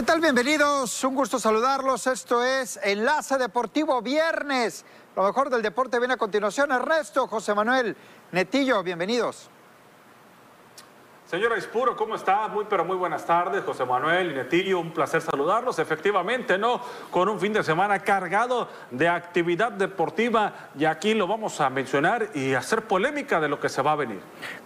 ¿Qué tal? Bienvenidos, un gusto saludarlos. Esto es Enlace Deportivo Viernes. Lo mejor del deporte viene a continuación. Ernesto, José Manuel, Netillo, bienvenidos. Señora Ispuro, ¿cómo está? Muy, pero muy buenas tardes. José Manuel y Netillo, un placer saludarlos. Efectivamente, ¿no? Con un fin de semana cargado de actividad deportiva y aquí lo vamos a mencionar y hacer polémica de lo que se va a venir.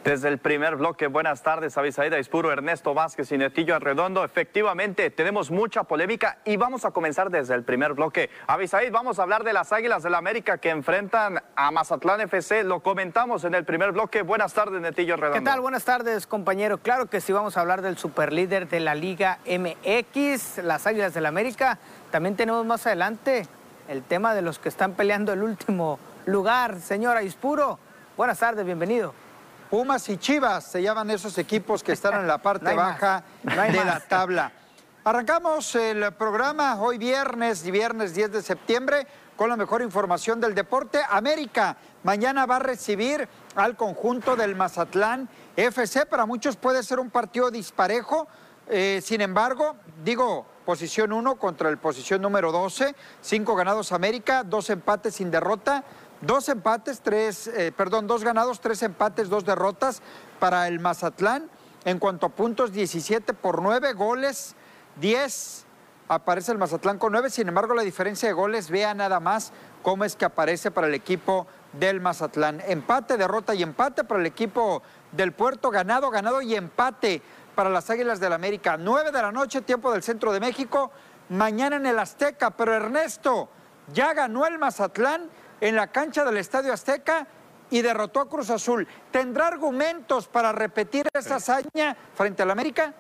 Desde el primer bloque, buenas tardes, Avisaída Ispuro, Ernesto Vázquez y Netillo Arredondo. Efectivamente, tenemos mucha polémica y vamos a comenzar desde el primer bloque. Avisaíd, vamos a hablar de las Águilas del la América que enfrentan a Mazatlán FC. Lo comentamos en el primer bloque. Buenas tardes, Netillo Arredondo. ¿Qué tal? Buenas tardes, compañeros. Claro que sí vamos a hablar del superlíder de la Liga MX, las Águilas del la América. También tenemos más adelante el tema de los que están peleando el último lugar. Señora Ispuro, buenas tardes, bienvenido. Pumas y Chivas se llaman esos equipos que están en la parte baja de la tabla. Arrancamos el programa hoy viernes, viernes 10 de septiembre, con la mejor información del deporte. América mañana va a recibir al conjunto del Mazatlán FC. Para muchos puede ser un partido disparejo. Eh, sin embargo, digo, posición 1 contra el posición número 12. Cinco ganados América, dos empates sin derrota. Dos empates, tres, eh, perdón, dos ganados, tres empates, dos derrotas para el Mazatlán. En cuanto a puntos, 17 por 9 goles, 10 aparece el Mazatlán con 9. Sin embargo, la diferencia de goles, vea nada más cómo es que aparece para el equipo del Mazatlán. Empate, derrota y empate para el equipo del Puerto, ganado, ganado y empate para las Águilas del América. 9 de la noche, tiempo del centro de México, mañana en el Azteca. Pero Ernesto, ya ganó el Mazatlán en la cancha del Estadio Azteca y derrotó a Cruz Azul. ¿Tendrá argumentos para repetir esa hazaña frente al América?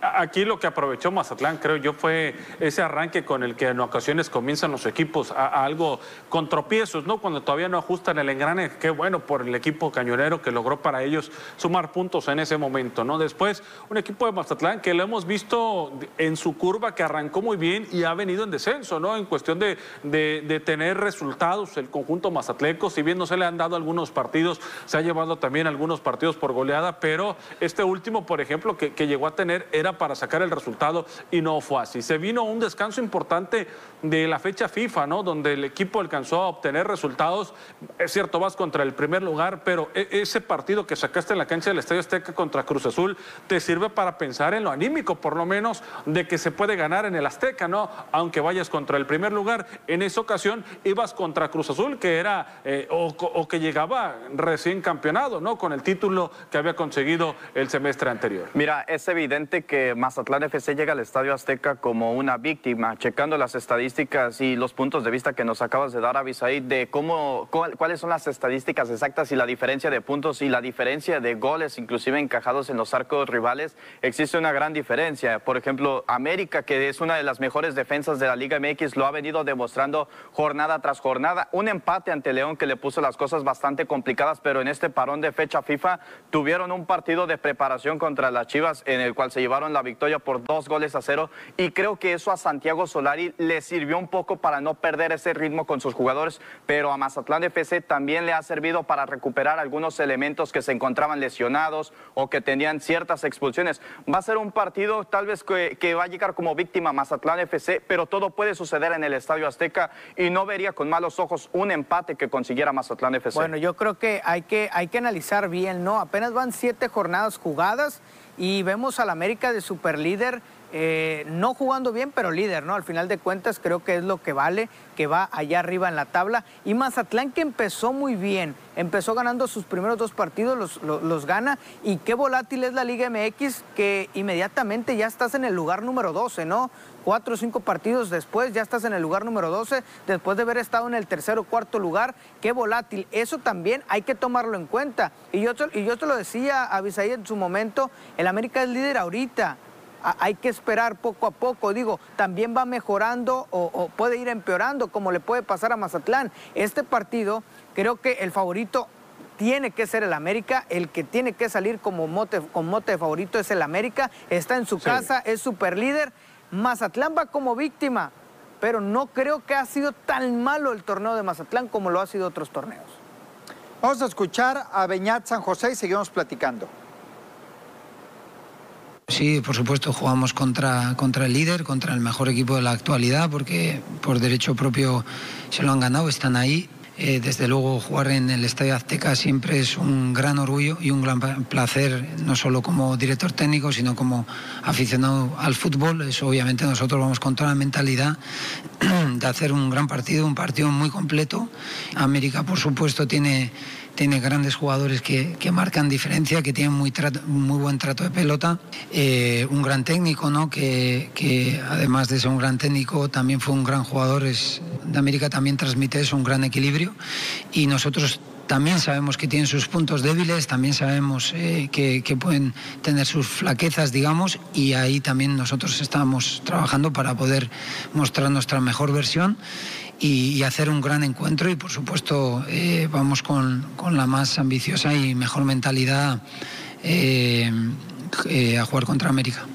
Aquí lo que aprovechó Mazatlán, creo yo, fue ese arranque con el que en ocasiones comienzan los equipos a, algo con tropiezos, ¿no? Cuando todavía no ajustan el engrane, qué bueno por el equipo cañonero que logró para ellos sumar puntos en ese momento, ¿no? Después, un equipo de Mazatlán que lo hemos visto en su curva, que arrancó muy bien y ha venido en descenso, ¿no? En cuestión de, de, tener resultados, el conjunto mazatleco, si bien no se le han dado algunos partidos, se ha llevado también algunos partidos por goleada, pero este último, por ejemplo, que, que llegó a tener era para sacar el resultado y no fue así. Se vino un descanso importante de la fecha FIFA, ¿no? Donde el equipo alcanzó a obtener resultados. Es cierto, vas contra el primer lugar, pero e, ese partido que sacaste en la cancha del Estadio Azteca contra Cruz Azul te sirve para pensar en lo anímico, por lo menos, de que se puede ganar en el Azteca, ¿no? Aunque vayas contra el primer lugar. En esa ocasión ibas contra Cruz Azul, que era eh, o, o, que llegaba recién campeonado, ¿no? Con el título que había conseguido el semestre anterior. Mira, es evidente que Mazatlán FC llega al Estadio Azteca como una víctima, checando las estadísticas y los puntos de vista que nos acabas de dar, Abisaid, de cómo, cuáles son las estadísticas exactas y la diferencia de puntos y la diferencia de goles, inclusive encajados en los arcos rivales, existe una gran diferencia. Por ejemplo, América, que es una de las mejores defensas de la Liga MX, lo ha venido demostrando jornada tras jornada. Un empate ante León que le puso las cosas bastante complicadas, pero en este parón de fecha FIFA tuvieron un partido de preparación contra las Chivas en el cual se llevaron la victoria por dos goles a cero y creo que eso a Santiago Solari le sirvió un poco para no perder ese ritmo con sus jugadores, pero a Mazatlán FC también le ha servido para recuperar algunos elementos que se encontraban lesionados o que tenían ciertas expulsiones. Va a ser un partido tal vez que, va a llegar como víctima Mazatlán FC, pero todo puede suceder en el Estadio Azteca y no vería con malos ojos un empate que consiguiera Mazatlán FC. Bueno, yo creo que hay que, hay que analizar bien, ¿no? Apenas van siete jornadas jugadas y vemos al América de superlíder eh, no jugando bien, pero líder, ¿no? Al final de cuentas creo que es lo que vale, que va allá arriba en la tabla. Y Mazatlán que empezó muy bien, empezó ganando sus primeros dos partidos, los, los, gana. Y qué volátil es la Liga MX, que inmediatamente ya estás en el lugar número 12, ¿no? Cuatro o cinco partidos después ya estás en el lugar número 12, después de haber estado en el tercer o cuarto lugar. Qué volátil. Eso también hay que tomarlo en cuenta. Y yo, y yo te lo decía a en su momento, el América es líder ahorita hay que esperar poco a poco. Digo, también va mejorando o, puede ir empeorando, como le puede pasar a Mazatlán. Este partido, creo que el favorito tiene que ser el América, el que tiene que salir como mote, con mote de favorito es el América, está en su casa, es super líder. Mazatlán va como víctima, pero no creo que ha sido tan malo el torneo de Mazatlán como lo ha sido otros torneos. Vamos a escuchar a Beñat San José y seguimos platicando. Sí, por supuesto, jugamos contra, contra el líder, contra el mejor equipo de la actualidad, porque por derecho propio se lo han ganado, están ahí. Eh, desde luego, jugar en el Estadio Azteca siempre es un gran orgullo y un gran placer, no solo como director técnico, sino como aficionado al fútbol. Eso, obviamente, nosotros vamos con toda la mentalidad de hacer un gran partido, un partido muy completo. América, por supuesto, tiene tiene grandes jugadores que, marcan diferencia, que tienen muy, muy buen trato de pelota, eh, un gran técnico, ¿no? Que, que, además de ser un gran técnico también fue un gran jugador, es, de América también transmite eso, un gran equilibrio. Y nosotros también sabemos que tienen sus puntos débiles, también sabemos eh, que, que, pueden tener sus flaquezas, digamos, y ahí también nosotros estamos trabajando para poder mostrar nuestra mejor versión y, hacer un gran encuentro y por supuesto eh, vamos con, la más ambiciosa y mejor mentalidad eh, eh, a jugar contra América.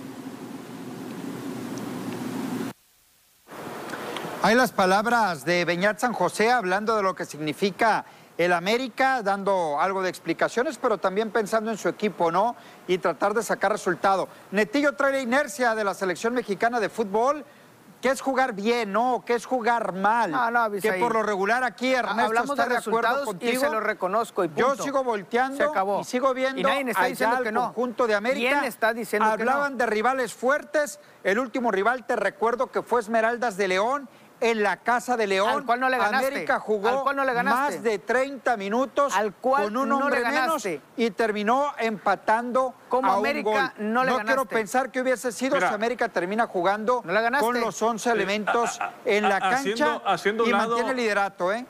Hay las palabras de Beñat San José hablando de lo que significa el América, dando algo de explicaciones, pero también pensando en su equipo, ¿no? Y tratar de sacar resultado. Netillo trae la inercia de la selección mexicana de fútbol ¿Qué es jugar bien, no? ¿Qué es jugar mal? No, no, que por lo regular aquí Ernesto Hablamos está de, de acuerdo contigo. Y se lo reconozco y Yo sigo volteando y sigo viendo y nadie está diciendo que no. conjunto de América. ¿Quién está diciendo Hablaban que no? de rivales fuertes. El último rival, te recuerdo que fue Esmeraldas de León en la Casa de León. Al cual no le ganaste. América jugó más de 30 minutos Al cual con un hombre no le menos y terminó empatando Como a América un gol. no le no ganaste. quiero pensar que hubiese sido si América termina jugando con los 11 elementos en la cancha haciendo, y lado, mantiene el liderato, ¿eh?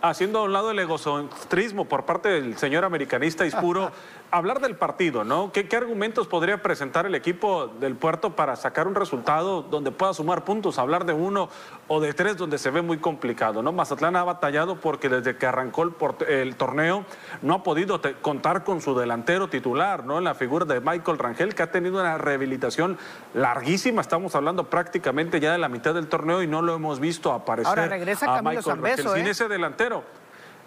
Haciendo a un lado el egocentrismo por parte del señor americanista Ispuro, hablar del partido, ¿no? ¿Qué, argumentos podría presentar el equipo del puerto para sacar un resultado donde pueda sumar puntos? Hablar de uno o de tres donde se ve muy complicado, ¿no? Mazatlán ha batallado porque desde que arrancó el, el torneo no ha podido contar con su delantero titular, ¿no? En la figura de Michael Rangel, que ha tenido una rehabilitación larguísima. Estamos hablando prácticamente ya de la mitad del torneo y no lo hemos visto aparecer. Ahora regresa a Michael Rangel sin ¿eh? ese delantero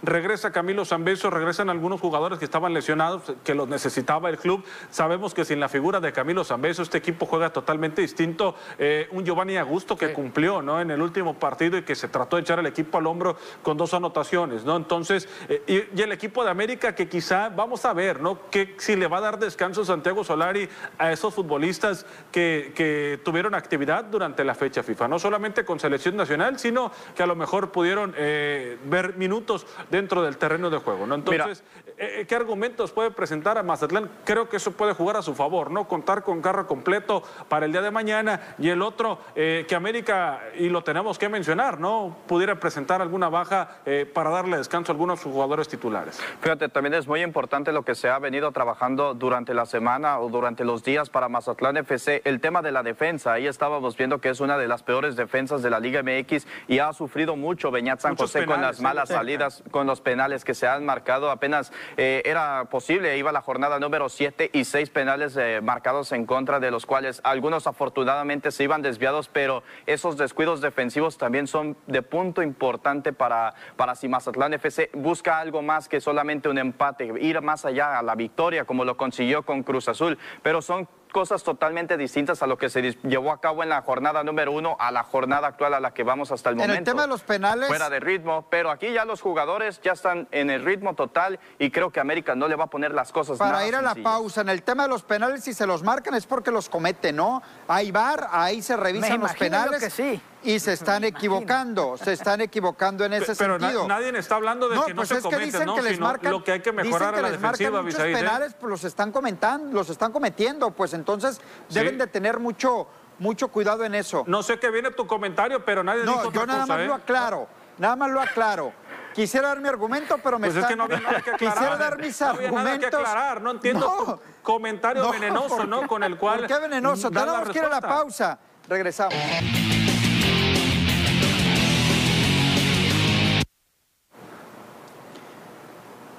regresa Camilo Zambeso, regresan algunos jugadores que estaban lesionados, que los necesitaba el club. Sabemos que sin la figura de Camilo Zambeso este equipo juega totalmente distinto. Eh, un Giovanni Augusto que cumplió ¿no? en el último partido y que se trató de echar el equipo al hombro con dos anotaciones. ¿no? Entonces, eh, y, el equipo de América que quizá, vamos a ver, ¿no? que si le va a dar descanso Santiago Solari a esos futbolistas que, que tuvieron actividad durante la fecha FIFA, no solamente con selección nacional, sino que a lo mejor pudieron eh, ver minutos dentro del terreno de juego. ¿no? Entonces, eh, eh, ¿qué argumentos puede presentar a Mazatlán? Creo que eso puede jugar a su favor, ¿no? Contar con carro completo para el día de mañana y el otro, eh, que América, y lo tenemos que mencionar, ¿no? Pudiera presentar alguna baja para darle descanso a algunos jugadores titulares. Fíjate, también es muy importante lo que se ha venido trabajando durante la semana o durante los días para Mazatlán FC, el tema de la defensa. Ahí estábamos viendo que es una de las peores defensas de la Liga MX y ha sufrido mucho Beñat San José con las malas salidas, con los penales que se han marcado. Apenas eh, era posible, iba la jornada número 7 y seis penales eh, marcados en contra, de los cuales algunos afortunadamente se iban desviados, pero esos descuidos defensivos también son de punto importante para, para si Mazatlán FC busca algo más que solamente un empate, ir más allá a la victoria, como lo consiguió con Cruz Azul. Pero son cosas totalmente distintas a lo que se llevó a cabo en la jornada número uno a la jornada actual a la que vamos hasta el momento. En el tema de los penales. Fuera de ritmo, pero aquí ya los jugadores ya están en el ritmo total y creo que América no le va a poner las cosas Para ir a la pausa, en el tema de los penales, si se los marcan es porque los cometen, ¿no? Hay bar, ahí se revisan los penales. Que sí y se están equivocando, se están equivocando en ese pero sentido. Pero nadie está hablando de que no pues se es que dicen ¿no? que les marcan, lo que hay que mejorar dicen que a la les defensiva, muchos ¿eh? penales, pues los están comentando, los están cometiendo, pues entonces deben de tener mucho mucho cuidado en eso. No sé qué viene tu comentario, pero nadie no, dijo otra yo nada más ¿eh? lo aclaro, nada más lo aclaro. Quisiera dar mi argumento, pero me pues está... es que no había nada que aclarar. Quisiera dar mis no argumentos. Había nada que aclarar. No entiendo tu comentario venenoso, ¿no? Con el cual. ¿Por qué venenoso? Tenemos que ir a la pausa. Regresamos.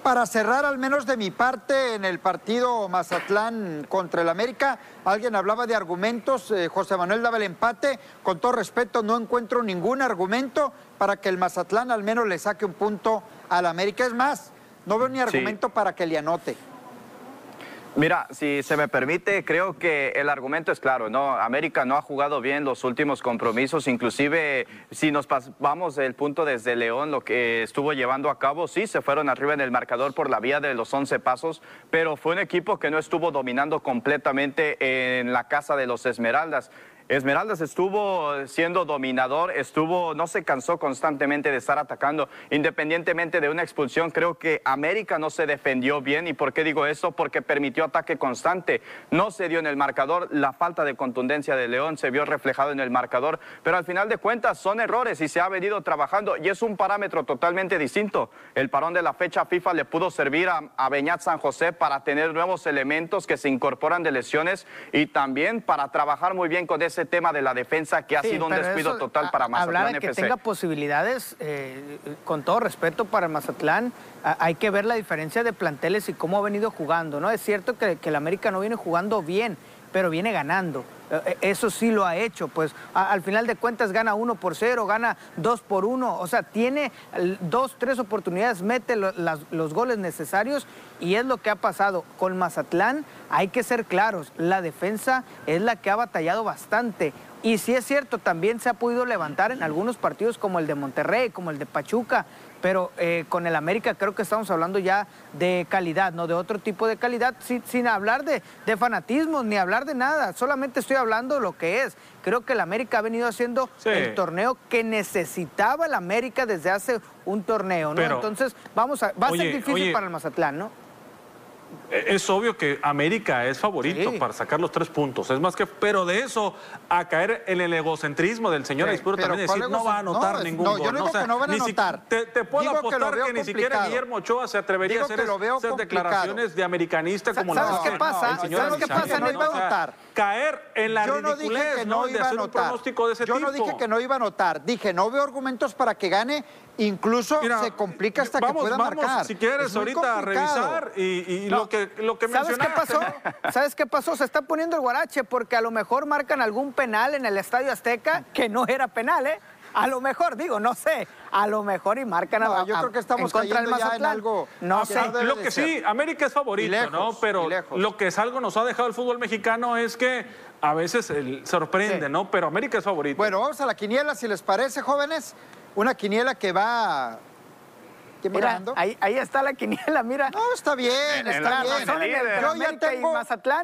Para cerrar, al menos de mi parte, en el partido Mazatlán contra el América, alguien hablaba de argumentos, eh, José Manuel daba el empate, con todo respeto no encuentro ningún argumento para que el Mazatlán al menos le saque un punto al América. Es más, no veo ni argumento para que le anote. Mira, si se me permite, creo que el argumento es claro, ¿no? América no ha jugado bien los últimos compromisos, inclusive si nos vamos del punto desde León, lo que estuvo llevando a cabo, sí, se fueron arriba en el marcador por la vía de los 11 pasos, pero fue un equipo que no estuvo dominando completamente en la casa de los Esmeraldas. Esmeraldas estuvo siendo dominador, estuvo, no se cansó constantemente de estar atacando, independientemente de una expulsión. Creo que América no se defendió bien. ¿Y por qué digo esto? Porque permitió ataque constante. No se dio en el marcador. La falta de contundencia de León se vio reflejado en el marcador. Pero al final de cuentas son errores y se ha venido trabajando. Y es un parámetro totalmente distinto. El parón de la fecha FIFA le pudo servir a, a Beñat San José para tener nuevos elementos que se incorporan de lesiones y también para trabajar muy bien con ese tema de la defensa que ha sido un descuido total para Mazatlán hablar de que tenga posibilidades, eh, con todo respeto para Mazatlán, hay que ver la diferencia de planteles y cómo ha venido jugando, ¿no? Es cierto que, que el América no viene jugando bien, pero viene ganando. Eh, eh, eso sí lo ha hecho, pues al final de cuentas gana uno por cero, gana dos por uno, o sea, tiene dos, tres oportunidades, mete los goles necesarios y es lo que ha pasado. Con Mazatlán hay que ser claros, la defensa es la que ha batallado bastante. Y sí es cierto, también se ha podido levantar en algunos partidos como el de Monterrey, como el de Pachuca, pero eh, con el América creo que estamos hablando ya de calidad, no de otro tipo de calidad, sin, hablar de, de, fanatismo ni hablar de nada, solamente estoy hablando de lo que es. Creo que el América ha venido haciendo el torneo que necesitaba el América desde hace un torneo, ¿no? Entonces, vamos a, va a ser difícil para el Mazatlán, ¿no? Es obvio que América es favorito para sacar los tres puntos. Es más que, pero de eso a caer en el egocentrismo del señor sí, también decir no va a anotar ningún no, gol. Yo no, digo que no van a anotar. te, puedo apostar que, ni siquiera Guillermo Ochoa se atrevería a hacer esas declaraciones de americanista como ¿Sabes qué pasa? ¿Sabes qué pasa? No iba a anotar. Caer en la yo no dije que no iba a anotar. Yo no dije que no iba a anotar. Dije, no veo argumentos para que gane Incluso se complica hasta que pueda vamos, marcar. Si quieres, ahorita a revisar y, lo que, lo que ¿Sabes qué pasó? ¿Sabes qué pasó? Se está poniendo el guarache porque a lo mejor marcan algún penal en el Estadio Azteca que no era penal, ¿eh? A lo mejor, digo, no sé. A lo mejor y marcan a, Yo creo que estamos cayendo ya en algo. No sé. Lo que sí, América es favorito, ¿no? Pero lo que es algo nos ha dejado el fútbol mexicano es que a veces sorprende, ¿no? Pero América es favorito. Bueno, vamos a la quiniela, si les parece, jóvenes. Una quiniela que va... ¿Qué mira, ahí, ahí, está la quiniela, mira. No, está bien, está bien. Yo ya tengo,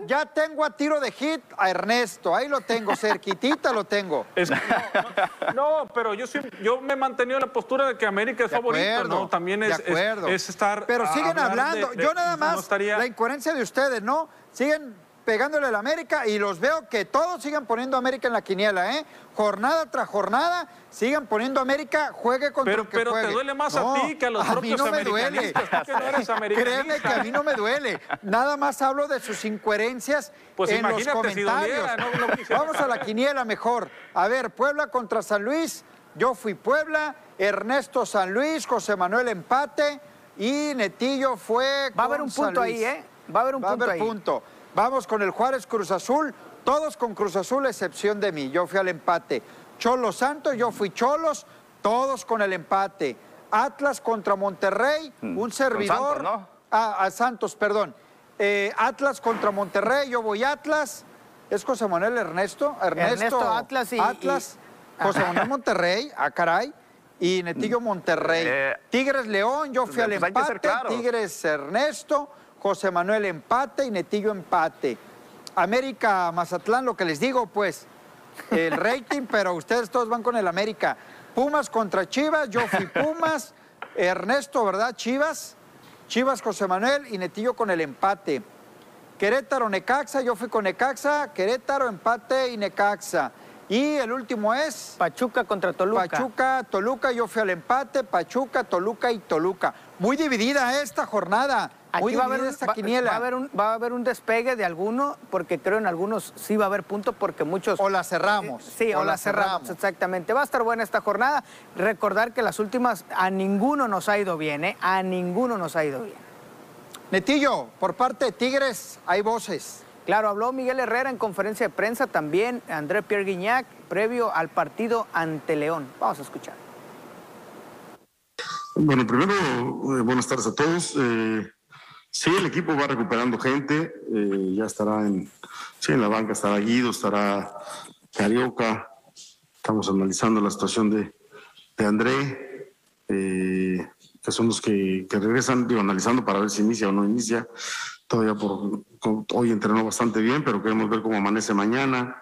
ya tengo a tiro de hit a Ernesto, ahí lo tengo, cerquitita lo tengo. no, pero yo, yo me he mantenido en la postura de que América es favorito, ¿no? También es, es, estar... Pero siguen hablando, yo nada más, la incoherencia de ustedes, ¿no? Siguen pegándole al América y los veo que todos sigan poniendo América en la quiniela, ¿eh? Jornada tras jornada, sigan poniendo América, juegue contra pero, el que pero te duele más a ti que a los propios mí no me duele. Créeme que a mí no me duele. Nada más hablo de sus incoherencias pues en los comentarios. Vamos a la quiniela mejor. A ver, Puebla contra San Luis. Yo fui Puebla, Ernesto San Luis, José Manuel empate y Netillo fue. Va a haber un punto ahí, ¿eh? Va a haber un punto a haber punto. Vamos con el Juárez Cruz Azul, todos con Cruz Azul, excepción de mí. Yo fui al empate. Cholos Santos, yo fui Cholos, todos con el empate. Atlas contra Monterrey, mm, un servidor. ¿no? Ah, Santos, perdón. Eh, Atlas contra Monterrey, yo voy Atlas. ¿Es José Manuel Ernesto? Ernesto, Atlas y. Atlas. José Manuel Monterrey, ah, caray. Y Netillo Monterrey. Eh, Tigres León, yo fui al pues empate. Tigres Ernesto. José Manuel empate y Netillo empate. América Mazatlán, lo que les digo, pues, el rating, pero ustedes todos van con el América. Pumas contra Chivas, yo fui Pumas, Ernesto, ¿verdad? Chivas, Chivas José Manuel y Netillo con el empate. Querétaro, Necaxa, yo fui con Necaxa, Querétaro, empate y Necaxa. Y el último es... Pachuca contra Toluca. Pachuca, Toluca, yo fui al empate, Pachuca, Toluca y Toluca. Muy dividida esta jornada. Aquí va a, haber, esta quiniela. Va, a haber un, va a haber un despegue de alguno, porque creo en algunos sí va a haber punto, porque muchos... O la cerramos. sí, o, la, cerramos, exactamente. Va a estar buena esta jornada. Recordar que las últimas a ninguno nos ha ido bien, ¿eh? A ninguno nos ha ido bien. Netillo, por parte de Tigres hay voces. Claro, habló Miguel Herrera en conferencia de prensa, también André Pierre Guignac, previo al partido ante León. Vamos a escuchar. Bueno, primero, eh, buenas tardes a todos. Eh, Sí, el equipo va recuperando gente, eh, ya estará en, sí, en la banca, estará Guido, estará Carioca, estamos analizando la situación de, de André, eh, que son los que, que, regresan, digo, analizando para ver si inicia o no inicia. Todavía por, hoy entrenó bastante bien, pero queremos ver cómo amanece mañana.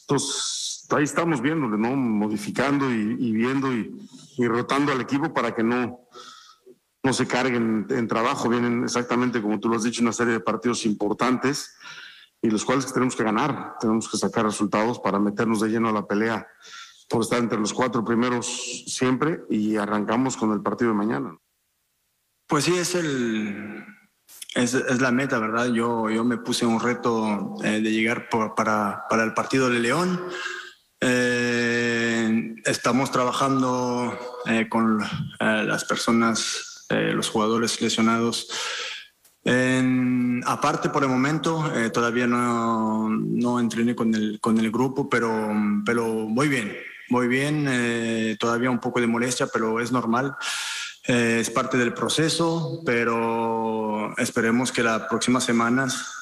Entonces, ahí estamos viéndole, ¿no? Modificando y, viendo y rotando al equipo para que no, no se carguen en trabajo, vienen exactamente como tú lo has dicho, una serie de partidos importantes y los cuales tenemos que ganar, tenemos que sacar resultados para meternos de lleno a la pelea por estar entre los cuatro primeros siempre y arrancamos con el partido de mañana. Pues sí, es el es, es la meta, ¿verdad? Yo, yo me puse un reto eh, de llegar para, para el partido de León. Eh, estamos trabajando eh, con las personas eh, los jugadores lesionados. En, aparte, por el momento, eh, todavía no, no, entrené con el, con el grupo, pero, pero muy bien, muy bien. Eh, todavía un poco de molestia, pero es normal. Eh, es parte del proceso, pero esperemos que las próximas semanas,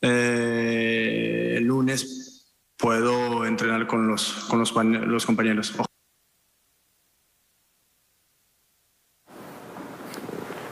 el lunes, puedo entrenar con los, con los, los compañeros.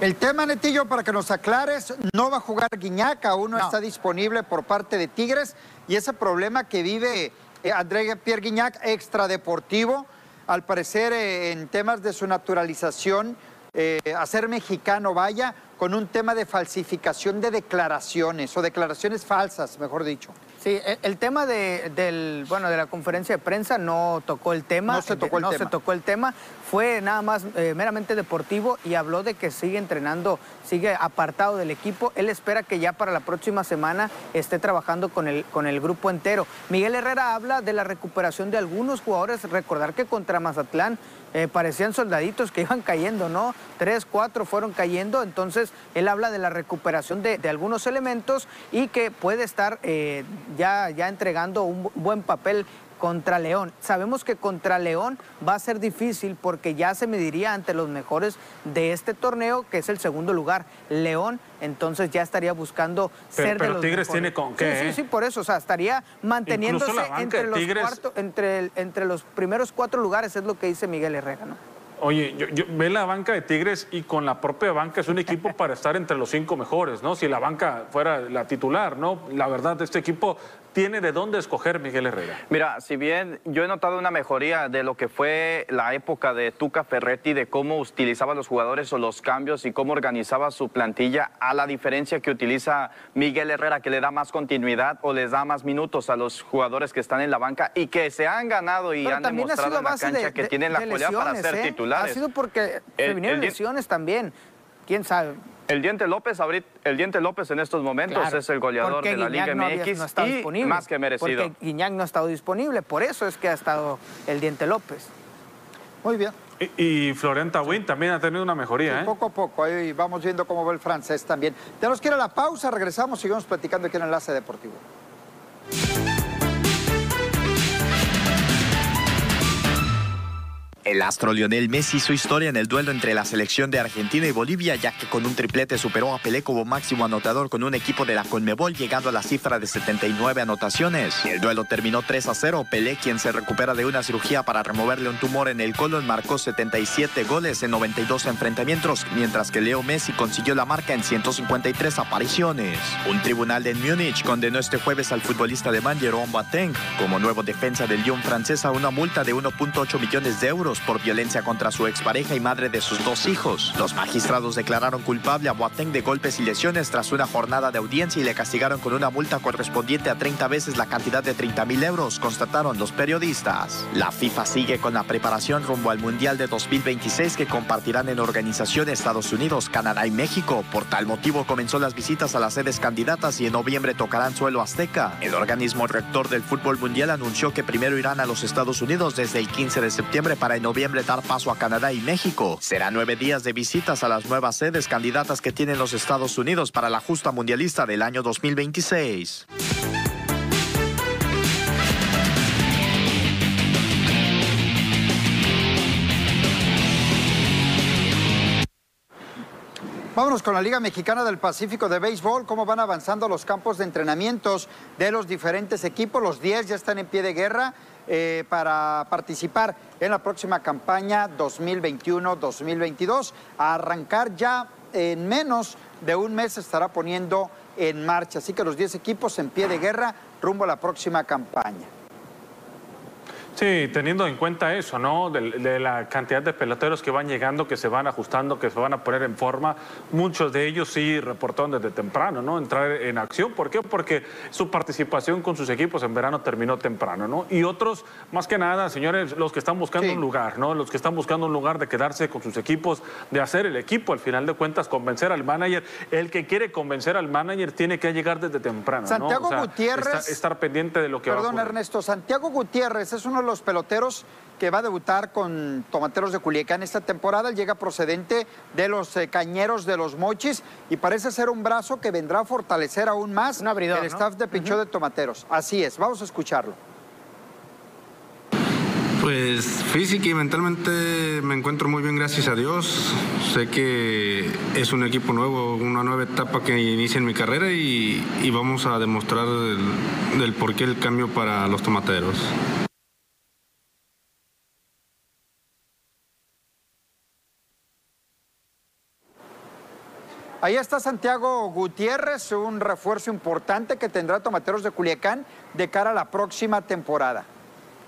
El tema, Netillo, para que nos aclares, no va a jugar Guiñac, aún no, no. está disponible por parte de Tigres y ese problema que vive eh, André Pierre Guiñac, extradeportivo, al parecer eh, en temas de su naturalización, eh, a ser mexicano, vaya, con un tema de falsificación de declaraciones o declaraciones falsas, mejor dicho. Sí, el, el tema de, del, bueno, de la conferencia de prensa no tocó el tema. No se tocó el no tema. se tocó el tema. Fue nada más eh, meramente deportivo y habló de que sigue entrenando, sigue apartado del equipo. Él espera que ya para la próxima semana esté trabajando con el, con el grupo entero. Miguel Herrera habla de la recuperación de algunos jugadores. Recordar que contra Mazatlán eh, parecían soldaditos que iban cayendo, ¿no? Tres, cuatro fueron cayendo, entonces él habla de la recuperación de, de algunos elementos y que puede estar eh, ya, ya entregando un buen papel contra León. Sabemos que contra León va a ser difícil porque ya se mediría ante los mejores de este torneo, que es el segundo lugar. León, entonces ya estaría buscando pero, ser pero de los Tigres mejores. tiene con qué. Sí, ¿eh? sí, sí, por eso, o sea, estaría manteniéndose entre los, Tigres... cuarto, entre, entre los primeros cuatro lugares, es lo que dice Miguel Herrera, ¿no? Oye, yo, yo, ve la banca de Tigres y con la propia banca es un equipo para estar entre los cinco mejores, ¿no? Si la banca fuera la titular, ¿no? La verdad, este equipo tiene de dónde escoger Miguel Herrera. Mira, si bien yo he notado una mejoría de lo que fue la época de Tuca Ferretti, de cómo utilizaba los jugadores o los cambios y cómo organizaba su plantilla, a la diferencia que utiliza Miguel Herrera, que le da más continuidad o les da más minutos a los jugadores que están en la banca y que se han ganado y Pero han ha demostrado en la cancha de, que de- tienen la cualidad para ser ¿eh? titulares. Ha sido porque se vinieron el lesiones también. ¿Quién sabe? El Diente López, ahorita, el Diente López en estos momentos Claro, es el goleador de la Liga no había- MX no y disponible, más que merecido. Porque Guiñac no ha estado disponible, por eso es que ha estado el Diente López. Muy bien. Y, y Florenta Win también ha tenido una mejoría, Sí, ¿eh? poco a poco, ahí vamos viendo cómo va el francés también. Tenemos que ir a la pausa, regresamos y seguimos platicando aquí en Enlace Deportivo. El astro Lionel Messi hizo historia en el duelo entre la selección de Argentina y Bolivia, ya que con un triplete superó a Pelé como máximo anotador con un equipo de la Conmebol, llegando a la cifra de 79 anotaciones. El duelo terminó 3 a 0. Pelé, quien se recupera de una cirugía para removerle un tumor en el colon, marcó 77 goles en 92 enfrentamientos, mientras que Leo Messi consiguió la marca en 153 apariciones. Un tribunal de Múnich condenó este jueves al futbolista alemán Jerome Boateng como nuevo defensa del Lyon francés a una multa de 1.8 millones de euros por violencia contra su expareja y madre de sus dos hijos. Los magistrados declararon culpable a Boateng de golpes y lesiones tras una jornada de audiencia y le castigaron con una multa correspondiente a 30 veces la cantidad de 30 mil euros, constataron los periodistas. La FIFA sigue con la preparación rumbo al Mundial de 2026 que compartirán en organización Estados Unidos, Canadá y México. Por tal motivo comenzó las visitas a las sedes candidatas y en noviembre tocarán suelo azteca. El organismo rector del fútbol mundial anunció que primero irán a los Estados Unidos desde el 15 de septiembre para noviembre dar paso a Canadá y México. Serán nueve días de visitas a las nuevas sedes candidatas que tienen los Estados Unidos para la justa mundialista del año 2026. Vámonos con la Liga Mexicana del Pacífico de Béisbol, cómo van avanzando los campos de entrenamientos de los diferentes equipos. Los 10 ya están en pie de guerra eh, para participar en la próxima campaña 2021-2022. A arrancar ya en menos de un mes estará poniendo en marcha. Así que los 10 equipos en pie de guerra rumbo a la próxima campaña. Sí, teniendo en cuenta eso, ¿no? De, la cantidad de peloteros que van llegando, que se van ajustando, que se van a poner en forma. Muchos de ellos sí reportaron desde temprano, ¿no? Entrar en acción. ¿Por qué? Porque su participación con sus equipos en verano terminó temprano, ¿no? Y otros, más que nada, señores, los que están buscando un lugar, ¿no? Los que están buscando un lugar de quedarse con sus equipos, de hacer el equipo, al final de cuentas, convencer al manager. El que quiere convencer al manager tiene que llegar desde temprano, Santiago Gutiérrez. Estar, pendiente de lo que va a Perdón, Ernesto. Santiago Gutiérrez es uno de los peloteros que va a debutar con Tomateros de Culiacán esta temporada. llega procedente de los eh, Cañeros de los Mochis y parece ser un brazo que vendrá a fortalecer aún más el staff de pincho de Tomateros. Así es, vamos a escucharlo. Pues física y mentalmente me encuentro muy bien, gracias a Dios. Sé que es un equipo nuevo, una nueva etapa que inicia en mi carrera y, vamos a demostrar del por qué el cambio para los tomateros. Ahí está Santiago Gutiérrez, un refuerzo importante que tendrá Tomateros de Culiacán de cara a la próxima temporada.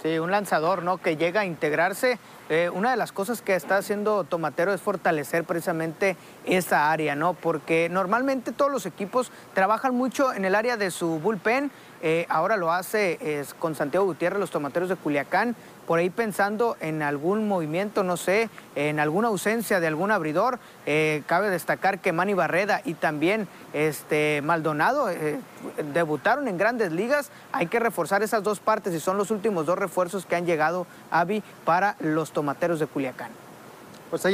Sí, un lanzador, ¿no? Que llega a integrarse. Eh, una de las cosas que está haciendo Tomatero es fortalecer precisamente esa área, ¿no? Porque normalmente todos los equipos trabajan mucho en el área de su bullpen. Eh, ahora lo hace con Santiago Gutiérrez, los Tomateros de Culiacán por ahí pensando en algún movimiento, no sé, en alguna ausencia de algún abridor. Eh, cabe destacar que Manny Barreda y también este, Maldonado eh, debutaron en grandes ligas. Hay que reforzar esas dos partes y son los últimos dos refuerzos que han llegado, Avi, para los tomateros de Culiacán. Pues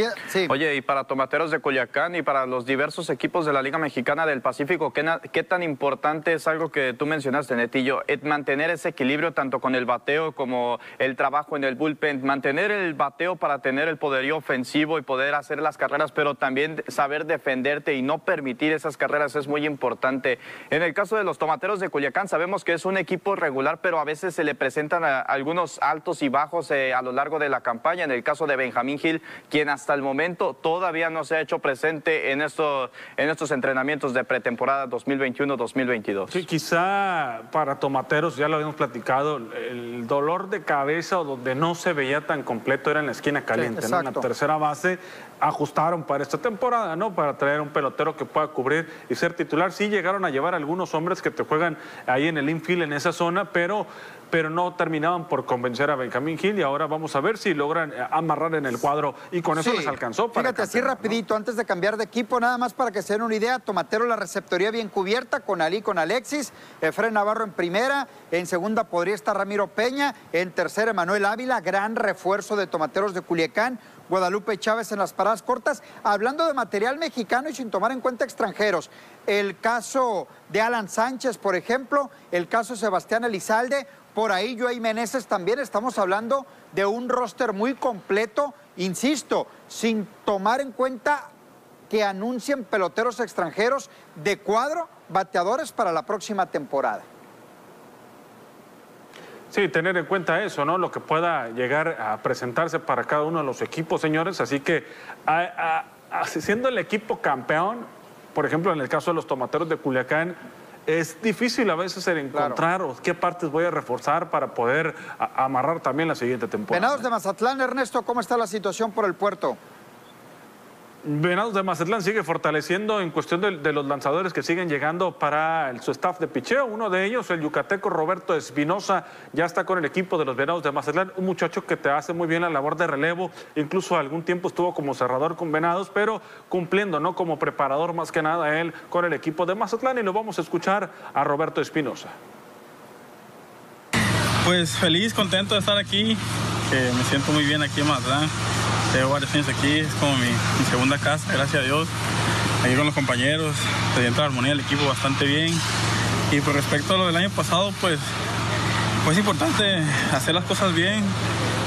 Oye, y para Tomateros de Culiacán y para los diversos equipos de la Liga Mexicana del Pacífico, ¿qué, tan importante es algo que tú mencionaste, Netillo? mantener ese equilibrio tanto con el bateo como el trabajo en el bullpen, mantener el bateo para tener el poderío ofensivo y poder hacer las carreras, pero también saber defenderte y no permitir esas carreras es muy importante. En el caso de los Tomateros de Culiacán, sabemos que es un equipo regular, pero a veces se le presentan algunos altos y bajos eh, a lo largo de la campaña. En el caso de Benjamín Gil, quien hasta el momento todavía no se ha hecho presente en, esto, en estos entrenamientos de pretemporada 2021-2022. Sí, quizá para tomateros, ya lo habíamos platicado, el dolor de cabeza o donde no se veía tan completo era en la esquina caliente, en la tercera base ajustaron para esta temporada, ¿no? Para traer un pelotero que pueda cubrir y ser titular. Sí llegaron a llevar algunos hombres que te juegan ahí en el infield, en esa zona, pero pero no terminaban por convencer a Benjamín Gil y ahora vamos a ver si logran eh, amarrar en el cuadro y con eso les alcanzó. Para Fíjate, así rapidito, antes de cambiar de equipo, nada más para que se den una idea, Tomatero la receptoría bien cubierta con Ali, con Alexis, Efren Navarro en primera, en segunda podría estar Ramiro Peña, en tercera Manuel Ávila, gran refuerzo de Tomateros de Culiacán, Guadalupe Chávez en las paradas cortas. Hablando de material mexicano y sin tomar en cuenta extranjeros, el caso de Alan Sánchez, por ejemplo, el caso de Sebastián Elizalde, por ahí Joey Meneses también estamos hablando de un roster muy completo, insisto, sin tomar en cuenta que anuncien peloteros extranjeros de cuadro, bateadores para la próxima temporada. Sí, tener en cuenta eso, ¿no? Lo que pueda llegar a presentarse para cada uno de los equipos, señores. Así que, siendo el equipo campeón, por ejemplo, en el caso de los tomateros de Culiacán, es difícil a veces el encontrar qué partes voy a reforzar para poder amarrar también la siguiente temporada. Venados de Mazatlán, Ernesto, ¿cómo está la situación por el puerto? Venados de Mazatlán sigue fortaleciendo en cuestión de, los lanzadores que siguen llegando para su staff de picheo. Uno de ellos, el yucateco Roberto Espinosa, ya está con el equipo de los Venados de Mazatlán. Un muchacho que te hace muy bien la labor de relevo. Incluso algún tiempo estuvo como cerrador con Venados, pero cumpliendo, ¿no? Como preparador más que nada él con el equipo de Mazatlán. Y lo vamos a escuchar a Roberto Espinosa. Pues feliz, contento de estar aquí. Que me siento muy bien aquí en Mazatlán Llevo varios años aquí, es como mi, segunda casa, gracias a Dios. Aquí con los compañeros, se siente la armonía del equipo bastante bien. Y por respecto a lo del año pasado, pues, pues es importante hacer las cosas bien,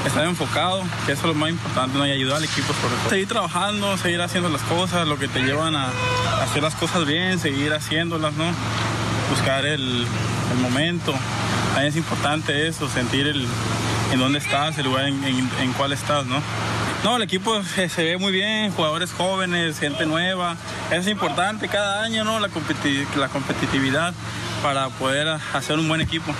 estar enfocado, que eso es lo más importante, ¿no? y ayudar al equipo sobre todo. Seguir trabajando, seguir haciendo las cosas, lo que te llevan a hacer las cosas bien, seguir haciéndolas, ¿no? Buscar el, momento. También es importante eso, sentir el, en dónde estás, el lugar en, en, en cuál estás, ¿no? No, el equipo se, ve muy bien, jugadores jóvenes, gente nueva. Es importante cada año, ¿no? La, competi la competitividad para poder hacer un buen equipo.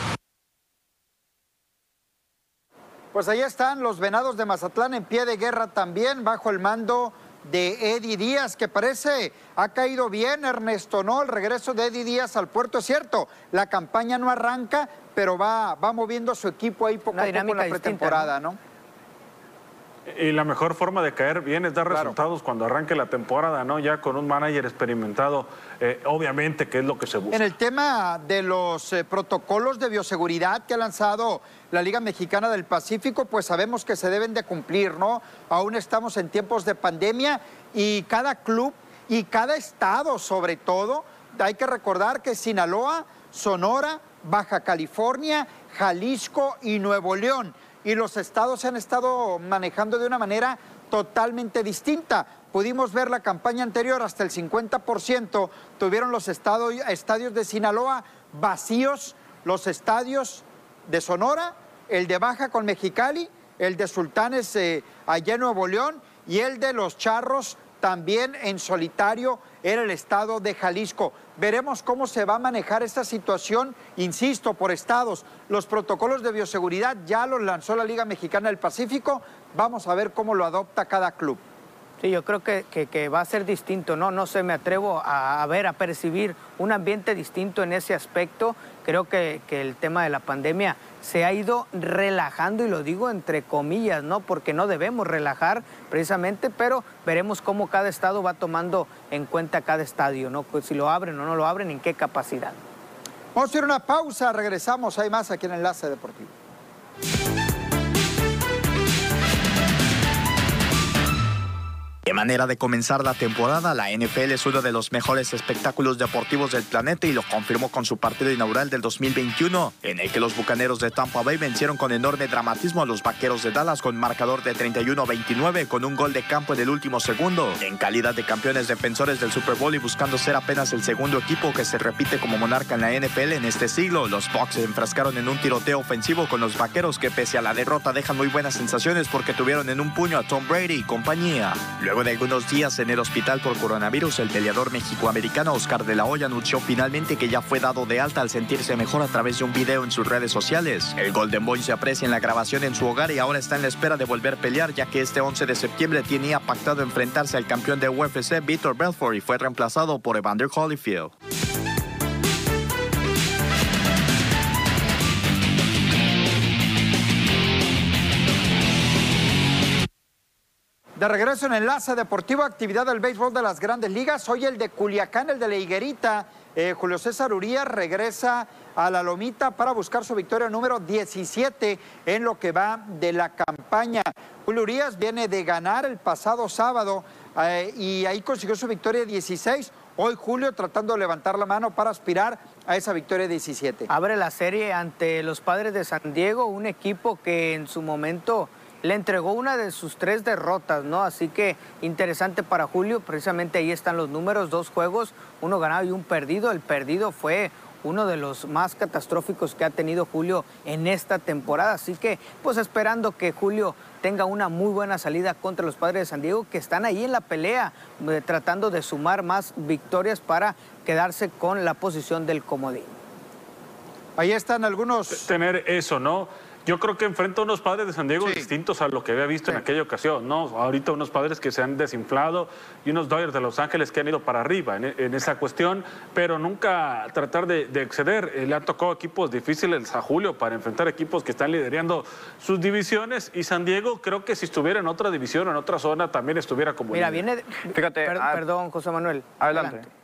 Pues ahí están los Venados de Mazatlán en pie de guerra también, bajo el mando de Eddie Díaz, que parece ha caído bien, Ernesto, ¿no? El regreso de Eddie Díaz al puerto, es cierto, la campaña no arranca, pero va, va moviendo su equipo ahí poco a poco en la pretemporada, ¿no? Y la mejor forma de caer bien es dar claro. resultados cuando arranque la temporada, ¿no? Ya con un manager experimentado, eh, obviamente, que es lo que se busca. En el tema de los eh, protocolos de bioseguridad que ha lanzado la Liga Mexicana del Pacífico, pues sabemos que se deben de cumplir, ¿no? Aún estamos en tiempos de pandemia y cada club y cada estado, sobre todo, hay que recordar que Sinaloa, Sonora, Baja California, Jalisco y Nuevo León y los estados se han estado manejando de una manera totalmente distinta. Pudimos ver la campaña anterior, hasta el 50% tuvieron los estadios de Sinaloa vacíos, los estadios de Sonora, el de Baja con Mexicali, el de Sultanes eh, allá en Nuevo León y el de los Charros también en solitario era el estado de Jalisco. Veremos cómo se va a manejar esta situación, insisto, por estados. Los protocolos de bioseguridad ya los lanzó la Liga Mexicana del Pacífico. Vamos a ver cómo lo adopta cada club. Sí, yo creo que, va a ser distinto, ¿no? No sé, me atrevo a, a, ver, a percibir un ambiente distinto en ese aspecto. Creo que, que el tema de la pandemia se ha ido relajando, y lo digo entre comillas, ¿no? Porque no debemos relajar precisamente, pero veremos cómo cada estado va tomando en cuenta cada estadio, ¿no? Si lo abren o no lo abren, en qué capacidad. Vamos a hacer una pausa, regresamos, hay más aquí en Enlace Deportivo. De manera de comenzar la temporada, la NFL es uno de los mejores espectáculos deportivos del planeta y lo confirmó con su partido inaugural del 2021, en el que los Bucaneros de Tampa Bay vencieron con enorme dramatismo a los Vaqueros de Dallas con marcador de 31-29 con un gol de campo en el último segundo. En calidad de campeones defensores del Super Bowl y buscando ser apenas el segundo equipo que se repite como monarca en la NFL en este siglo, los Bucks se enfrascaron en un tiroteo ofensivo con los Vaqueros que pese a la derrota dejan muy buenas sensaciones porque tuvieron en un puño a Tom Brady y compañía. Luego de algunos días en el hospital por coronavirus, el peleador mexicoamericano Oscar de la Hoya anunció finalmente que ya fue dado de alta al sentirse mejor a través de un video en sus redes sociales. El Golden Boy se aprecia en la grabación en su hogar y ahora está en la espera de volver a pelear, ya que este 11 de septiembre tenía pactado enfrentarse al campeón de UFC, Vitor Belfort, y fue reemplazado por Evander Holyfield. De regreso en Enlace Deportivo, actividad del béisbol de las grandes ligas. Hoy el de Culiacán, el de la Higuerita. Eh, Julio César Urías regresa a la Lomita para buscar su victoria número 17 en lo que va de la campaña. Julio Urías viene de ganar el pasado sábado eh, y ahí consiguió su victoria 16. Hoy Julio tratando de levantar la mano para aspirar a esa victoria 17. Abre la serie ante los padres de San Diego, un equipo que en su momento le entregó una de sus tres derrotas, ¿no? Así que interesante para Julio, precisamente ahí están los números, dos juegos, uno ganado y un perdido. El perdido fue uno de los más catastróficos que ha tenido Julio en esta temporada. Así que, pues esperando que Julio tenga una muy buena salida contra los padres de San Diego, que están ahí en la pelea, eh, tratando de sumar más victorias para quedarse con la posición del comodín. Ahí están algunos... Tener eso, ¿no? Yo creo que enfrenta a unos padres de San Diego sí. distintos a lo que había visto sí. en aquella ocasión, ¿no? Ahorita unos padres que se han desinflado y unos Dodgers de Los Ángeles que han ido para arriba en, en esa cuestión, pero nunca tratar de, de exceder. Eh, le han tocado equipos difíciles a Julio para enfrentar equipos que están liderando sus divisiones y San Diego creo que si estuviera en otra división, en otra zona, también estuviera como... Mira, líder. viene... Fíjate... Per ah, perdón, José Manuel. Adelante. adelante.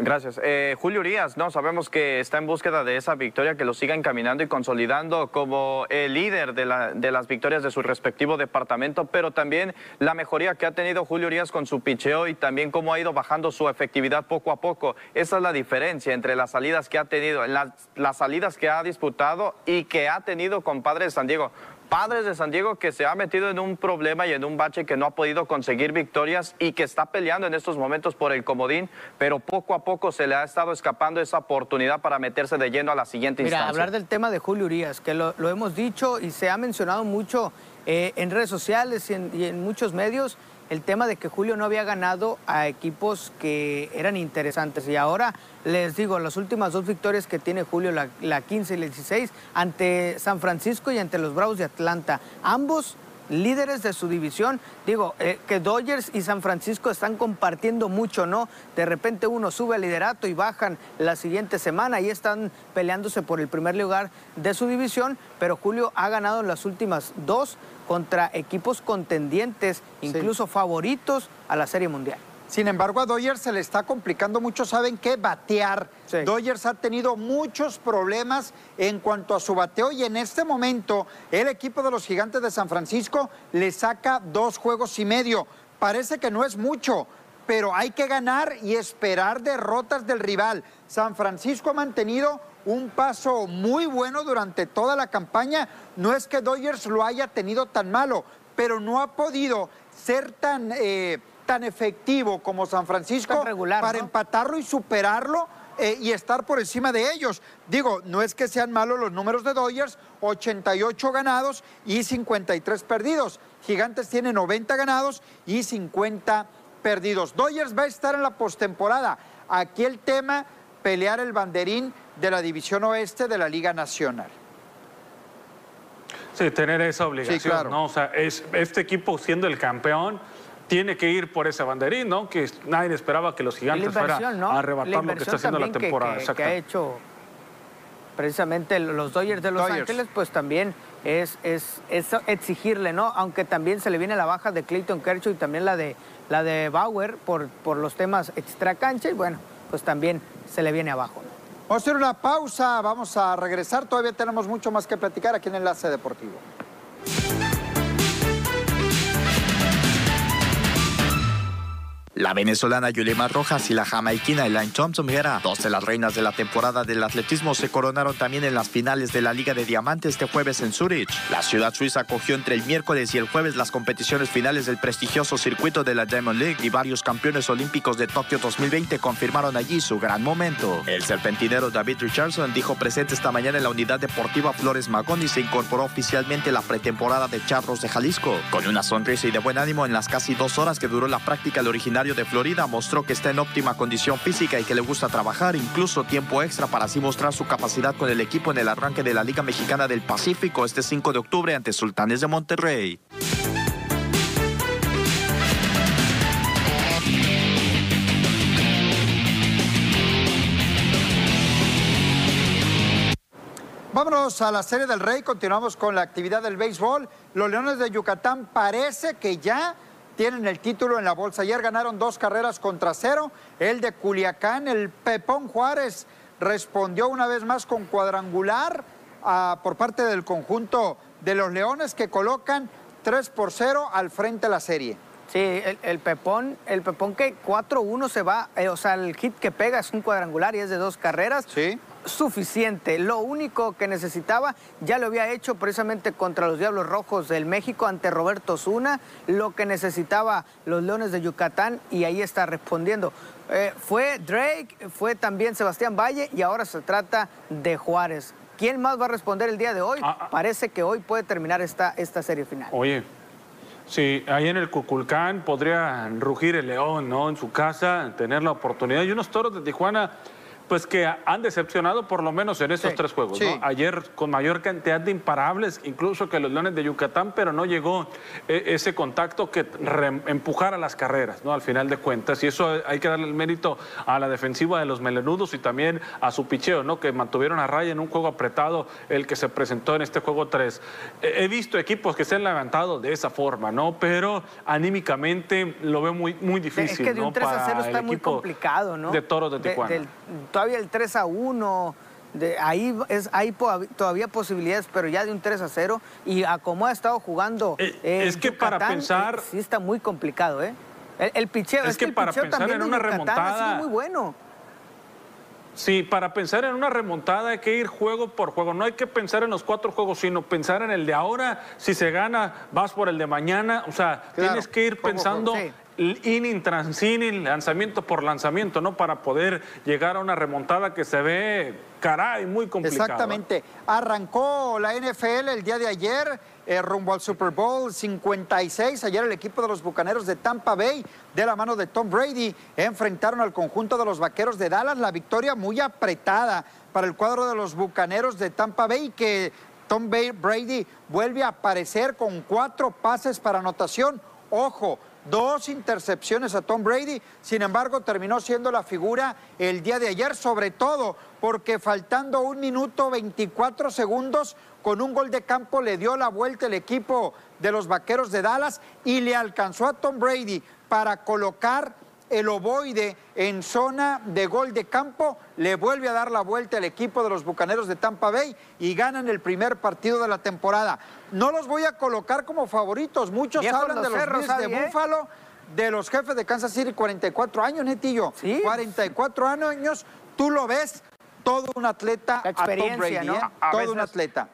Gracias. Eh, Julio Urias, no, sabemos que está en búsqueda de esa victoria, que lo siga encaminando y consolidando como el líder de, la, de, las victorias de su respectivo departamento, pero también la mejoría que ha tenido Julio Urias con su picheo y también cómo ha ido bajando su efectividad poco a poco. Esa es la diferencia entre las salidas que ha tenido, las, las salidas que ha disputado y que ha tenido con Padre de San Diego Padres de San Diego que se ha metido en un problema y en un bache que no ha podido conseguir victorias y que está peleando en estos momentos por el comodín, pero poco a poco se le ha estado escapando esa oportunidad para meterse de lleno a la siguiente Mira, instancia. hablar del tema de Julio Urias, que lo, hemos dicho y se ha mencionado mucho eh, en redes sociales y en muchos medios, el tema de que Julio no había ganado a equipos que eran interesantes. Y ahora les digo, las últimas dos victorias que tiene Julio, la, 15 y la 16, ante San Francisco y ante los Bravos de Atlanta. Ambos líderes de su división. Digo, eh, que Dodgers y San Francisco están compartiendo mucho, ¿no? De repente uno sube al liderato y bajan la siguiente semana y están peleándose por el primer lugar de su división, pero Julio ha ganado en las últimas dos contra equipos contendientes, incluso favoritos a la Serie Mundial. Sin embargo, a Dodgers se le está complicando mucho, ¿saben qué? Batear. Dodgers ha tenido muchos problemas en cuanto a su bateo y en este momento el equipo de los gigantes de San Francisco le saca dos juegos y medio. Parece que no es mucho, pero hay que ganar y esperar derrotas del rival. San Francisco ha mantenido un paso muy bueno durante toda la campaña. No es que Dodgers lo haya tenido tan malo, pero no ha podido ser tan, eh, tan efectivo como San Francisco para empatarlo y superarlo. Eh, y estar por encima de ellos. Digo, no es que sean malos los números de Dodgers, 88 ganados y 53 perdidos. Gigantes tiene 90 ganados y 50 perdidos. Dodgers va a estar en la postemporada. Aquí el tema, pelear el banderín de la División Oeste de la Liga Nacional. Sí, tener esa obligación, ¿no? O sea, es, este equipo siendo el campeón tiene que ir por ese banderín, ¿no? Que nadie esperaba que los gigantes fueran a arrebatar lo que está haciendo la temporada. Que, que, ha hecho precisamente los Dodgers de Los Ángeles, pues también es, es, exigirle, ¿no? Aunque también se le viene la baja de Clayton Kershaw y también la de, la de Bauer por, por los temas extra cancha y bueno, pues también se le viene abajo. Vamos a hacer una pausa, vamos a regresar. Todavía tenemos mucho más que platicar aquí en Enlace Deportivo. La venezolana Yulema Rojas y la jamaiquina Elaine Thompson Vera, dos de las reinas de la temporada del atletismo, se coronaron también en las finales de la Liga de Diamantes este jueves en Zurich. La ciudad suiza acogió entre el miércoles y el jueves las competiciones finales del prestigioso circuito de la Diamond League y varios campeones olímpicos de Tokio 2020 confirmaron allí su gran momento. El serpentinero David Richardson dijo presente esta mañana en la unidad deportiva Flores Magón y se incorporó oficialmente a la pretemporada de Charros de Jalisco. Con una sonrisa y de buen ánimo en las casi dos horas que duró la práctica, el de Florida mostró que está en óptima condición física y que le gusta trabajar, incluso tiempo extra para así mostrar su capacidad con el equipo en el arranque de la Liga Mexicana del Pacífico este 5 de octubre ante Sultanes de Monterrey. Vámonos a la Serie del Rey, continuamos con la actividad del béisbol. Los Leones de Yucatán parece que ya tienen el título en la bolsa. Ayer ganaron dos carreras contra cero. El de Culiacán, el Pepón Juárez, respondió una vez más con cuadrangular ah, por parte del conjunto de los Leones que colocan 3 por 0 al frente de la serie. Sí, el, Pepón, el Pepón que 4-1 se va, eh, o sea, el hit que pega es un cuadrangular y es de dos carreras. Sí suficiente. Lo único que necesitaba ya lo había hecho precisamente contra los Diablos Rojos del México ante Roberto Zuna, lo que necesitaba los Leones de Yucatán y ahí está respondiendo. Eh, fue Drake, fue también Sebastián Valle y ahora se trata de Juárez. ¿Quién más va a responder el día de hoy? Ah, ah. Parece que hoy puede terminar esta, esta serie final. Oye, Sí, ahí en el Cuculcán podría rugir el león, ¿no? En su casa, tener la oportunidad. Y unos toros de Tijuana pues que han decepcionado por lo menos en estos tres juegos. Ayer con mayor cantidad de imparables, incluso que los Leones de Yucatán, pero no llegó eh, ese contacto que empujara las carreras, ¿no? Al final de cuentas. Y eso hay que darle el mérito a la defensiva de los melenudos y también a su picheo, ¿no? Que mantuvieron a raya en un juego apretado, el que se presentó en este juego 3. He visto equipos que se han levantado de esa forma, ¿no? Pero anímicamente lo veo muy, muy difícil. Es que de un 3 a 0 está muy complicado, ¿no? De toros de Tijuana todavía el 3 a 1. De, ahí es, hay todavía posibilidades, pero ya de un 3 a 0. Y a cómo ha estado jugando. Eh, es que para pensar. sí, está muy complicado, ¿eh? El, picheo. Es, que, para pensar en una remontada. muy bueno. Sí, para pensar en una remontada hay que ir juego por juego. No hay que pensar en los cuatro juegos, sino pensar en el de ahora. Si se gana, vas por el de mañana. O sea, tienes que ir pensando inning tras lanzamiento por lanzamiento, ¿no? Para poder llegar a una remontada que se ve, caray, muy complicada. Exactamente. Arrancó la NFL el día de ayer eh, rumbo al Super Bowl 56. Ayer el equipo de los Bucaneros de Tampa Bay, de la mano de Tom Brady, enfrentaron al conjunto de los Vaqueros de Dallas. La victoria muy apretada para el cuadro de los Bucaneros de Tampa Bay, que Tom Brady vuelve a aparecer con cuatro pases para anotación. Ojo, dos intercepciones a Tom Brady, sin embargo terminó siendo la figura el día de ayer, sobre todo porque faltando un minuto 24 segundos con un gol de campo le dio la vuelta el equipo de los Vaqueros de Dallas y le alcanzó a Tom Brady para colocar el ovoide en zona de gol de campo, le vuelve a dar la vuelta el equipo de los Bucaneros de Tampa Bay y ganan el primer partido de la temporada. No los voy a colocar como favoritos, muchos hablan de los Bills de ¿eh? Búfalo, de los jefes de Kansas City, 44 años, Netillo. ¿Sí? 44 años, tú lo ves, todo un atleta a Tom Brady, ¿no? ¿eh? todo un atleta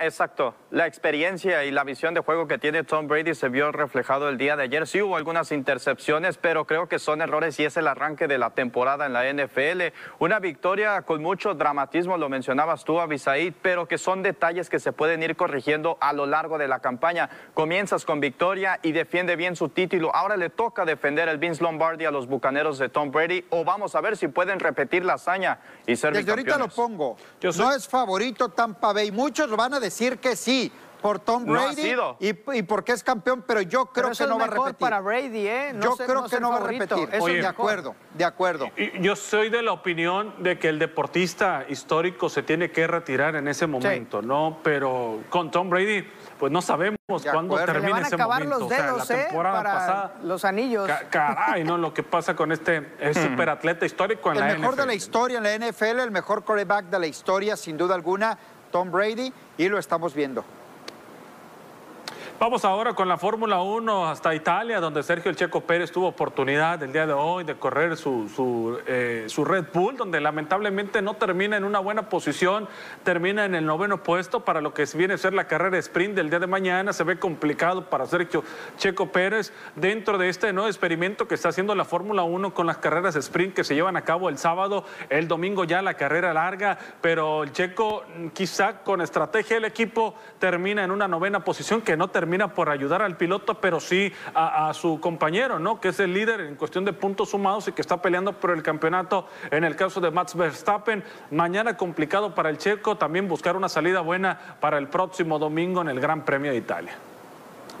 exacto. La experiencia y la visión de juego que tiene Tom Brady se vio reflejado el día de ayer. Sí hubo algunas intercepciones, pero creo que son errores y es el arranque de la temporada en la NFL. Una victoria con mucho dramatismo, lo mencionabas tú, Abisaid, pero que son detalles que se pueden ir corrigiendo a lo largo de la campaña. Comienzas con victoria y defiende bien su título. Ahora le toca defender el Vince Lombardi a los bucaneros de Tom Brady o vamos a ver si pueden repetir la hazaña y ser Desde ahorita lo pongo. No es favorito Tampa Bay. Muchos van a decir que sí por Tom Brady y, porque es campeón, pero yo creo que no va a repetir. para Brady, ¿eh? yo creo que no va a repetir. Eso de acuerdo, de acuerdo. Yo soy de la opinión de que el deportista histórico se tiene que retirar en ese momento, ¿no? Pero con Tom Brady, pues no sabemos cuándo termina ese momento. Los dedos, o sea, la ¿eh? temporada pasada. Los anillos. caray, ¿no? Lo que pasa con este superatleta histórico en el la NFL. El mejor de la historia en la NFL, el mejor quarterback de la historia, sin duda alguna Tom Brady y lo estamos viendo. Vamos ahora con la Fórmula 1 hasta Italia, donde Sergio El Checo Pérez tuvo oportunidad el día de hoy de correr su, eh, su, Red Bull, donde lamentablemente no termina en una buena posición, termina en el noveno puesto para lo que viene a ser la carrera sprint del día de mañana. Se ve complicado para Sergio Checo Pérez dentro de este nuevo experimento que está haciendo la Fórmula 1 con las carreras sprint que se llevan a cabo el sábado, el domingo ya la carrera larga, pero el Checo quizá con estrategia del equipo termina en una novena posición que no termina termina por ayudar al piloto, pero sí a, su compañero, ¿no? Que es el líder en cuestión de puntos sumados y que está peleando por el campeonato en el caso de Max Verstappen. Mañana complicado para el checo, también buscar una salida buena para el próximo domingo en el Gran Premio de Italia.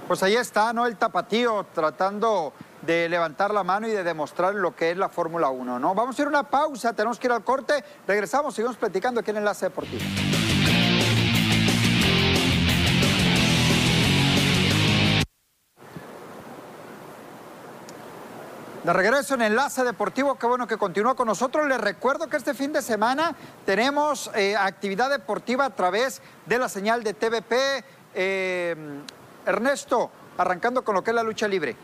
Pues ahí está, ¿no? El tapatío tratando de levantar la mano y de demostrar lo que es la Fórmula 1, ¿no? Vamos a ir a una pausa, tenemos que ir al corte, regresamos, seguimos platicando aquí en Enlace Deportivo. De regreso en Enlace Deportivo, qué bueno que continúa con nosotros. Les recuerdo que este fin de semana tenemos eh, actividad deportiva a través de la señal de TVP. Eh, Ernesto, arrancando con lo que es la lucha libre.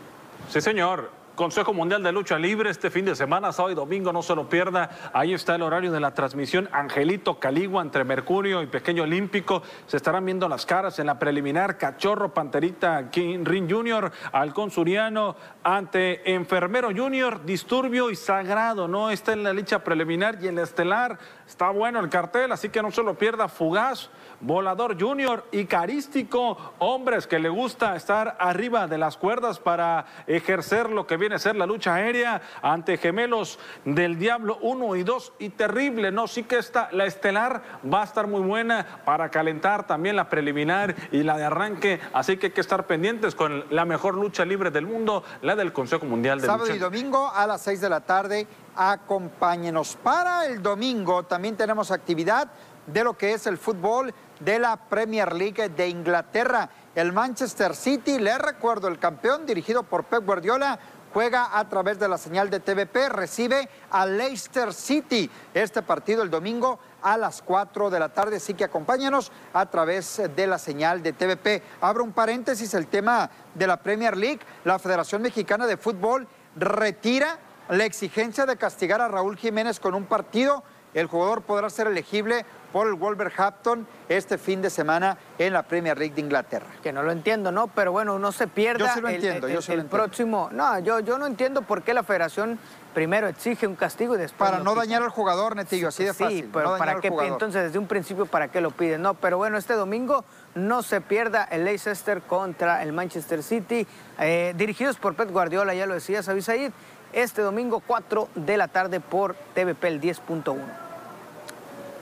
Sí, señor. Consejo Mundial de Lucha Libre este fin de semana, sábado y domingo, no se lo pierda. Ahí está el horario de la transmisión. Angelito Caligua entre Mercurio y Pequeño Olímpico. Se estarán viendo las caras en la preliminar. Cachorro, Panterita, King Ring Junior, Halcón Suriano ante Enfermero Junior, Disturbio y Sagrado. No está en la licha preliminar y en la estelar. Está bueno el cartel, así que no se lo pierda. Fugaz, Volador Junior y Carístico. Hombres que le gusta estar arriba de las cuerdas para ejercer lo que viene a ser la lucha aérea ante gemelos del Diablo 1 y 2. Y terrible, ¿no? Sí que está la estelar va a estar muy buena para calentar también la preliminar y la de arranque. Así que hay que estar pendientes con la mejor lucha libre del mundo, la del Consejo Mundial de Sábado Lucha. Sábado y domingo a las 6 de la tarde acompáñenos. Para el domingo también tenemos actividad de lo que es el fútbol de la Premier League de Inglaterra. El Manchester City, le recuerdo, el campeón dirigido por Pep Guardiola, juega a través de la señal de TVP, recibe a Leicester City. Este partido el domingo a las 4 de la tarde, así que acompáñanos a través de la señal de TVP. Abro un paréntesis, el tema de la Premier League, la Federación Mexicana de Fútbol retira la exigencia de castigar a Raúl Jiménez con un partido el jugador podrá ser elegible por el Wolverhampton este fin de semana en la Premier League de Inglaterra. Que no lo entiendo, ¿no? Pero bueno, no se pierda yo sí lo entiendo, el, yo sí lo el próximo... No, yo, yo no entiendo por qué la federación primero exige un castigo y después... Para no dañar al jugador, Netillo, así de fácil. Sí, pero ¿para qué? Entonces, desde un principio, ¿para qué lo piden? No, pero bueno, este domingo no se pierda el Leicester contra el Manchester City, eh, dirigidos por Pep Guardiola, ya lo decía Said, este domingo 4 de la tarde por TVP el 10.1.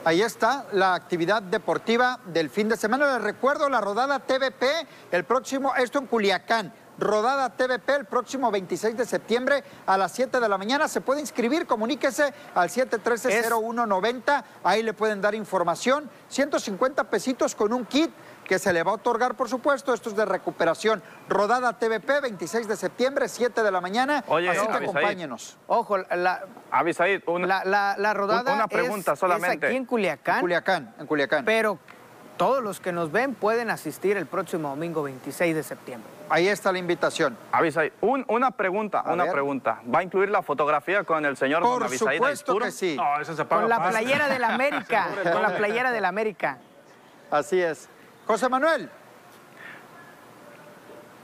Ahí está la actividad deportiva del fin de semana. Les recuerdo la rodada TVP el próximo, esto en Culiacán. Rodada TVP el próximo 26 de septiembre a las 7 de la mañana. Se puede inscribir, comuníquese al 713-0190. Ahí le pueden dar información. 150 pesitos con un kit que se le va a otorgar, por supuesto. Esto es de recuperación. Rodada TVP, 26 de septiembre, 7 de la mañana. Oye, Así que acompáñenos. Ojo, la, Avisaid, una, la, la, rodada una pregunta es, solamente. Es aquí en Culiacán. En Culiacán, en Culiacán. Pero todos los que nos ven pueden asistir el próximo domingo 26 de septiembre. Ahí está la invitación. Avisaid, un, una pregunta, A una ver. pregunta. ¿Va a incluir la fotografía con el señor Por don Avisaid supuesto que sí. No, eso se paga Con la playera del América. con la playera del América. Así es. José Manuel.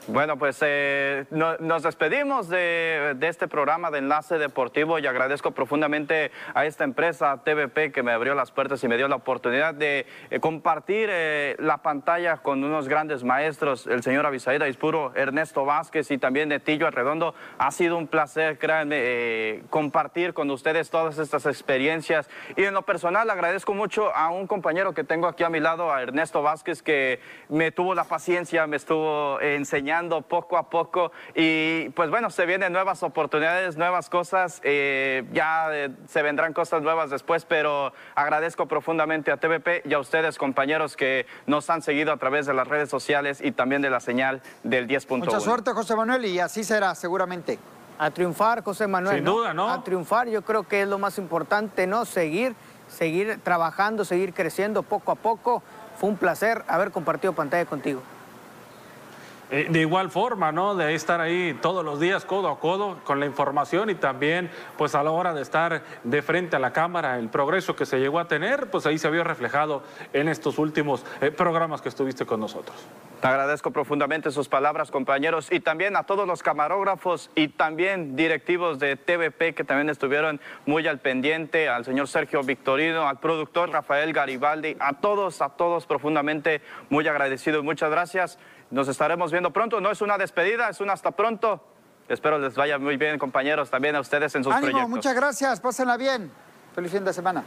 Bueno, pues eh, no- nos despedimos de, de este programa de Enlace Deportivo y agradezco profundamente a esta empresa TVP que me abrió las puertas y me dio la oportunidad de eh, compartir eh, la pantalla con unos grandes maestros, el señor Avisaída Ispuro, Ernesto Vázquez y también Netillo Arredondo. Ha sido un placer, créanme, eh, compartir con ustedes todas estas experiencias y en lo personal agradezco mucho a un compañero que tengo aquí a mi lado, a Ernesto Vázquez, que me tuvo la paciencia, me estuvo eh, enseñando poco a poco y pues bueno, se vienen nuevas oportunidades, nuevas cosas, eh, ya eh, se vendrán cosas nuevas después, pero agradezco profundamente a TVP y a ustedes compañeros que nos han seguido a través de las redes sociales y también de la señal del 10.1. Mucha suerte, José Manuel, y así será seguramente. A triunfar, José Manuel. Sin duda, ¿no? A triunfar, yo creo que es lo más importante, ¿no? Seguir, seguir trabajando, seguir creciendo poco a poco. Fue un placer haber compartido pantalla contigo. Eh, De igual forma, ¿no? De estar ahí todos los días codo a codo con la información y también, pues a la hora de estar de frente a la cámara, el progreso que se llegó a tener, pues ahí se vio reflejado en estos últimos eh, programas que estuviste con nosotros. Te agradezco profundamente sus palabras, compañeros, y también a todos los camarógrafos y también directivos de TVP que también estuvieron muy al pendiente, al señor Sergio Victorino, al productor Rafael Garibaldi, a todos, a todos profundamente muy agradecido. Muchas gracias. Nos estaremos viendo pronto. No es una despedida, es un hasta pronto. Espero les vaya muy bien, compañeros, también a ustedes en sus Ánimo, proyectos. muchas gracias, pásenla bien. Feliz fin de semana.